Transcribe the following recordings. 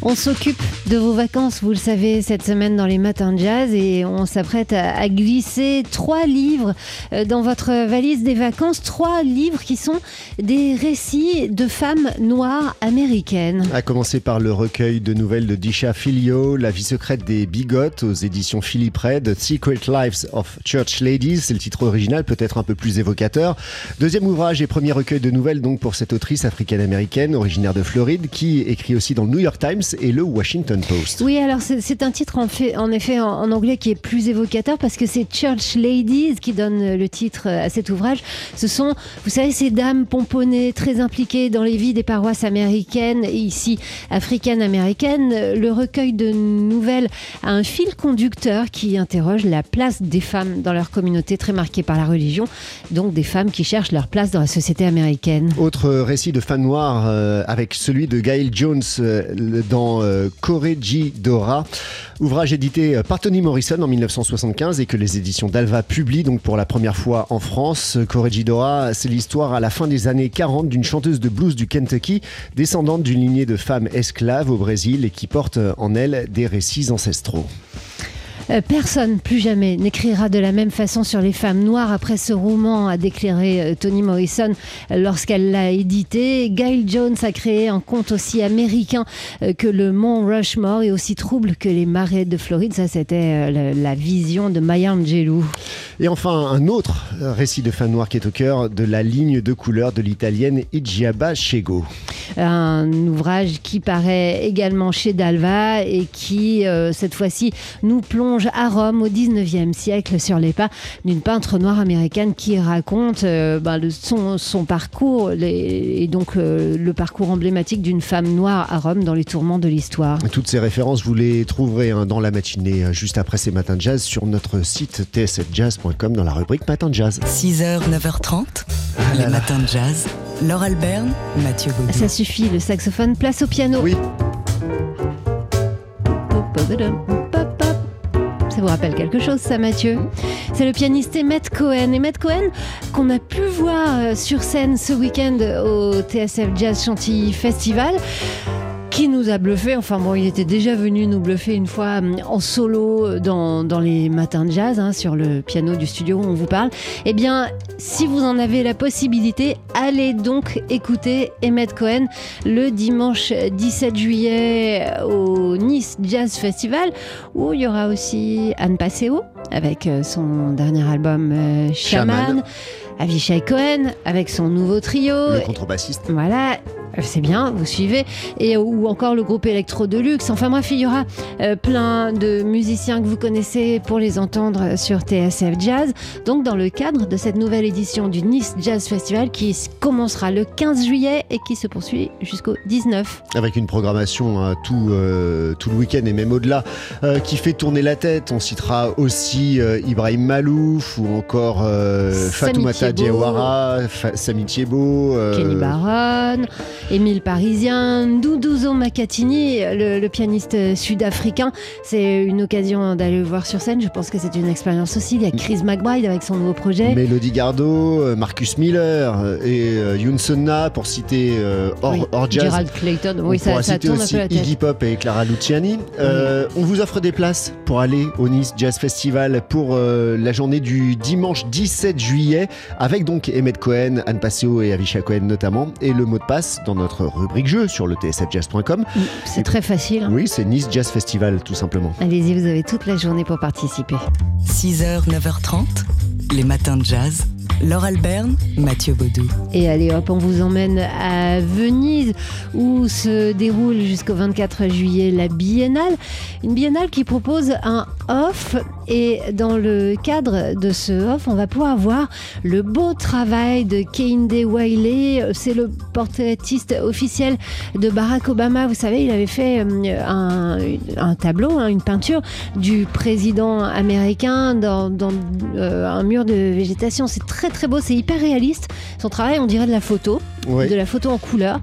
On s'occupe de vos vacances, vous le savez, cette semaine dans les matins de jazz et on s'apprête à, glisser trois livres euh, dans votre valise des vacances. Trois livres qui sont des récits de femmes noires américaines. À commencer par le recueil de nouvelles de Disha Filio, La vie secrète des bigotes aux éditions Philippe Red, Secret Lives of Church Ladies, c'est le titre original, peut-être un peu plus évocateur. Deuxième ouvrage et premier recueil de nouvelles donc pour cette autrice africaine-américaine originaire de Floride qui écrit aussi dans le New York Times et le Washington Post. Oui, alors c'est un titre en, fait, en effet en, anglais qui est plus évocateur parce que c'est Church Ladies qui donne le titre à cet ouvrage. Ce sont, vous savez, ces dames pomponnées très impliquées dans les vies des paroisses américaines et ici africaines-américaines. Le recueil de nouvelles a un fil conducteur qui interroge la place des femmes dans leur communauté très marquée par la religion, donc des femmes qui cherchent leur place dans la société américaine. Autre récit de femmes noires euh, avec celui de Gail Jones euh, dans dans euh, Dora, ouvrage édité par Toni Morrison en 1975 et que les éditions d'Alva publient donc pour la première fois en France. Dora, c'est l'histoire à la fin des années 40 d'une chanteuse de blues du Kentucky, descendante d'une lignée de femmes esclaves au Brésil et qui porte en elle des récits ancestraux. Euh, personne, plus jamais, n'écrira de la même façon sur les femmes noires après ce roman, a déclaré euh, Toni Morrison lorsqu'elle l'a édité. Gail Jones a créé un conte aussi américain euh, que le mont Rushmore et aussi trouble que les marais de Floride. Ça, c'était la vision de Maya Angelou. Et enfin, un autre récit de femmes noires qui est au cœur de la ligne de couleur de l'italienne Igiaba Chego. Un ouvrage qui paraît également chez Dalva et qui, cette fois-ci, nous plonge à Rome au 19e siècle sur les pas d'une peintre noire américaine qui raconte euh, ben, son, parcours et donc euh, le parcours emblématique d'une femme noire à Rome dans les tourments de l'histoire. Toutes ces références, vous les trouverez hein, dans la matinée euh, juste après ces matins de jazz sur notre site tsfjazz.com dans la rubrique Matin de jazz. 6h, 9h30, les matins de jazz. Laure Alberne, Mathieu Baudou. Ça suffit, le saxophone, place au piano. Oui. Ça vous rappelle quelque chose, ça, Mathieu? C'est le pianiste Emmett Cohen. Emmett Cohen, qu'on a pu voir euh, sur scène ce week-end au TSF Jazz Chantilly Festival qui nous a bluffé. Enfin bon, il était déjà venu nous bluffer une fois hum, en solo dans, dans les matins de jazz, hein, sur le piano du studio où on vous parle. Eh bien, si vous en avez la possibilité, allez donc écouter Emmett Cohen le dimanche 17 juillet au Nice Jazz Festival, où il y aura aussi Anne Passeo avec euh, son dernier album euh, Shaman. Avishai Cohen avec son nouveau trio. Le contrebassiste. Voilà, c'est bien, vous suivez. Et ou encore le groupe Electro Deluxe. Enfin bref, il y aura euh, plein de musiciens que vous connaissez pour les entendre sur TSF Jazz. Donc dans le cadre de cette nouvelle édition du Nice Jazz Festival qui commencera le 15 juillet et qui se poursuit jusqu'au 19. Avec une programmation hein, tout, euh, tout le week-end et même au-delà euh, qui fait tourner la tête. On citera aussi Ibrahim Malouf ou encore Fatoumata Diawara, Sami Thiebaud, euh, Kenny Barron, Émile Parisien, Doudouzo Makatini, le, pianiste sud-africain. C'est une occasion d'aller le voir sur scène. Je pense que c'est une expérience aussi. Il y a Chris McBride avec son nouveau projet. Mélodie Gardot, euh, Marcus Miller et euh, Youn pour citer Or, Jazz. Gerald Clayton, oui, ça, ça tourne aussi Iggy Pop et Clara Luciani. on vous offre des places pour aller au Nice Jazz Festival pour la journée du dimanche 17 juillet avec donc Emmett Cohen, Anne Passio et Avisha Cohen notamment, et le mot de passe dans notre rubrique jeu sur le tsfjazz.com. C'est très facile. Hein. Oui, c'est Nice Jazz Festival tout simplement. Allez-y, vous avez toute la journée pour participer. 6h, 9h30, les matins de jazz. Laure Alberne, Mathieu Baudou. Et allez hop, on vous emmène à Venise où se déroule jusqu'au 24 juillet la biennale. Une biennale qui propose un off et dans le cadre de ce off, on va pouvoir voir le beau travail de Kehinde Wiley. C'est le portraitiste officiel de Barack Obama. Vous savez, il avait fait euh, un, tableau, hein, une peinture du président américain dans, euh, un mur de végétation. C'est très très beau, c'est hyper réaliste. Son travail, on dirait de la photo, de la photo en couleur.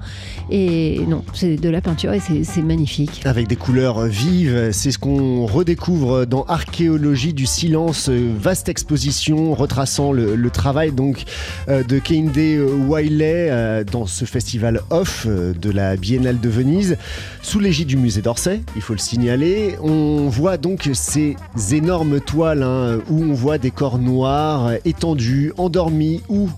Et non, c'est de la peinture et c'est magnifique. Avec des couleurs vives, c'est ce qu'on redécouvre dans Archéologie du silence, vaste exposition retraçant le, travail donc de Kehinde Wiley dans ce festival off de la Biennale de Venise, sous l'égide du musée d'Orsay, il faut le signaler. On voit donc ces énormes toiles hein, où on voit des corps noirs étendus, endormis ou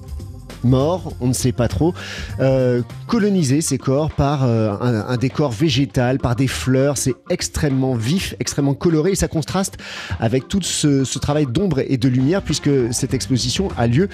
morts, on ne sait pas trop, euh, coloniser ces corps par euh, un, décor végétal, par des fleurs. C'est extrêmement vif, extrêmement coloré et ça contraste avec tout ce, travail d'ombre et de lumière puisque cette exposition a lieu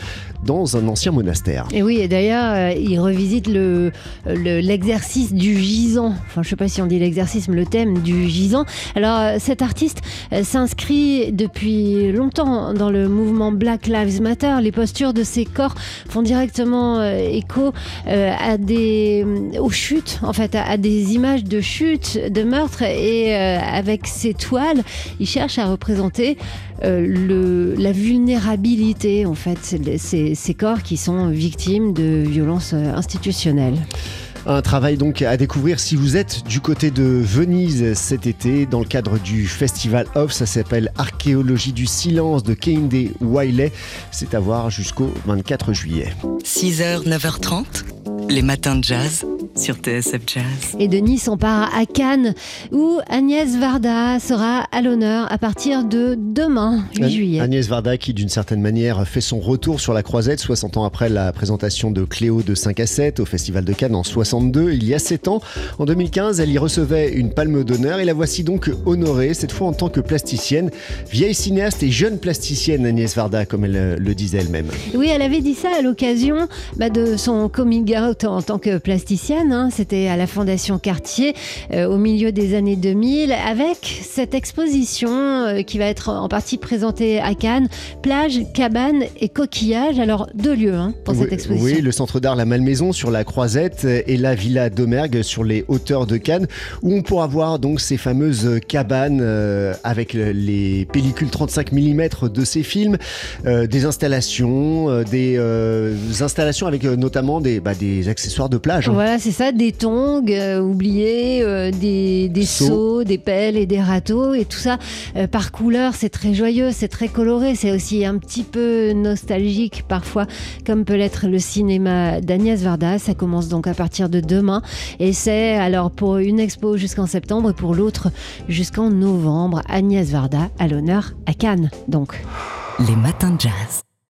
dans un ancien monastère. Et oui, et d'ailleurs, euh, il revisite le, l'exercice du gisant. Enfin, je ne sais pas si on dit l'exercice, mais le thème du gisant. Alors, cet artiste s'inscrit depuis longtemps dans le mouvement Black Lives Matter. Les postures de ces corps font dire directement euh, écho euh, à des, euh, aux chutes, en fait, à, des images de chutes, de meurtres. Et avec ces toiles, il cherche à représenter la vulnérabilité, en fait, ces corps qui sont victimes de violences institutionnelles. Un travail donc à découvrir si vous êtes du côté de Venise cet été dans le cadre du Festival Off. Ça s'appelle Archéologie du silence de Kehinde Wiley. C'est à voir jusqu'au 24 juillet. 6h, 9h30, les matins de jazz sur TSF Jazz. Et Denis, on part à Cannes où Agnès Varda sera à l'honneur à partir de demain, 8 juillet. Agnès Varda qui d'une certaine manière fait son retour sur la croisette 60 ans après la présentation de Cléo de 5 à 7 au Festival de Cannes en 62, il y a 7 ans. En 2015, elle y recevait une palme d'honneur et la voici donc honorée, cette fois en tant que plasticienne, vieille cinéaste et jeune plasticienne Agnès Varda comme elle le disait elle-même. Oui, elle avait dit ça à l'occasion bah, de son coming out en tant que plasticienne Hein. C'était à la Fondation Cartier euh, au milieu des années 2000 avec cette exposition euh, qui va être en partie présentée à Cannes, plage, cabane et coquillage. Alors deux lieux hein, pour cette exposition. Oui, le centre d'art La Malmaison sur la Croisette et la Villa d'Omergue sur les hauteurs de Cannes où on pourra voir donc ces fameuses cabanes euh, avec les pellicules 35 mm de ces films, des installations, des installations avec notamment des, bah, des accessoires de plage. Hein. Voilà, c'est ça, des tongs euh, oubliés, euh, des, des seaux, des pelles et des râteaux, et tout ça euh, par couleur, c'est très joyeux, c'est très coloré, c'est aussi un petit peu nostalgique parfois, comme peut l'être le cinéma d'Agnès Varda. Ça commence donc à partir de demain, et c'est alors pour une expo jusqu'en septembre et pour l'autre jusqu'en novembre. Agnès Varda à l'honneur à Cannes, donc. Les matins de jazz.